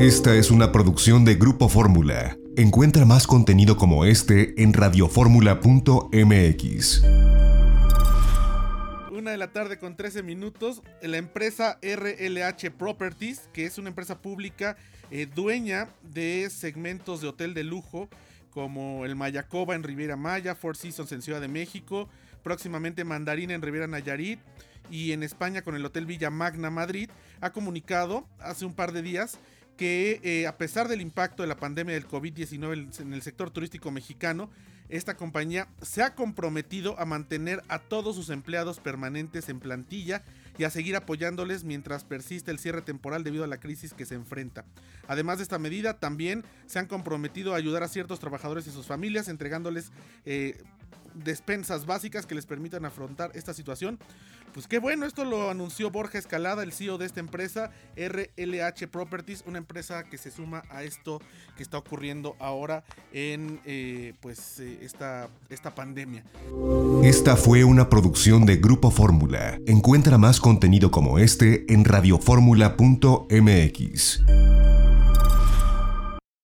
Esta es una producción de Grupo Fórmula. Encuentra más contenido como este en radioformula.mx. Una de la tarde con 13 minutos, la empresa RLH Properties, que es una empresa pública eh, dueña de segmentos de hotel de lujo como el Mayacoba en Riviera Maya, Four Seasons en Ciudad de México, próximamente Mandarina en Riviera Nayarit y en España con el Hotel Villa Magna Madrid, ha comunicado hace un par de días que eh, a pesar del impacto de la pandemia del COVID-19 en el sector turístico mexicano, esta compañía se ha comprometido a mantener a todos sus empleados permanentes en plantilla y a seguir apoyándoles mientras persiste el cierre temporal debido a la crisis que se enfrenta. Además de esta medida, también se han comprometido a ayudar a ciertos trabajadores y sus familias, entregándoles eh, despensas básicas que les permitan afrontar esta situación. Pues qué bueno, esto lo anunció Borja Escalada, el CEO de esta empresa, RLH Properties, una empresa que se suma a esto que está ocurriendo ahora en eh, pues eh, esta, esta pandemia. Esta fue una producción de Grupo Fórmula. Encuentra más contenido como este en radioformula.mx.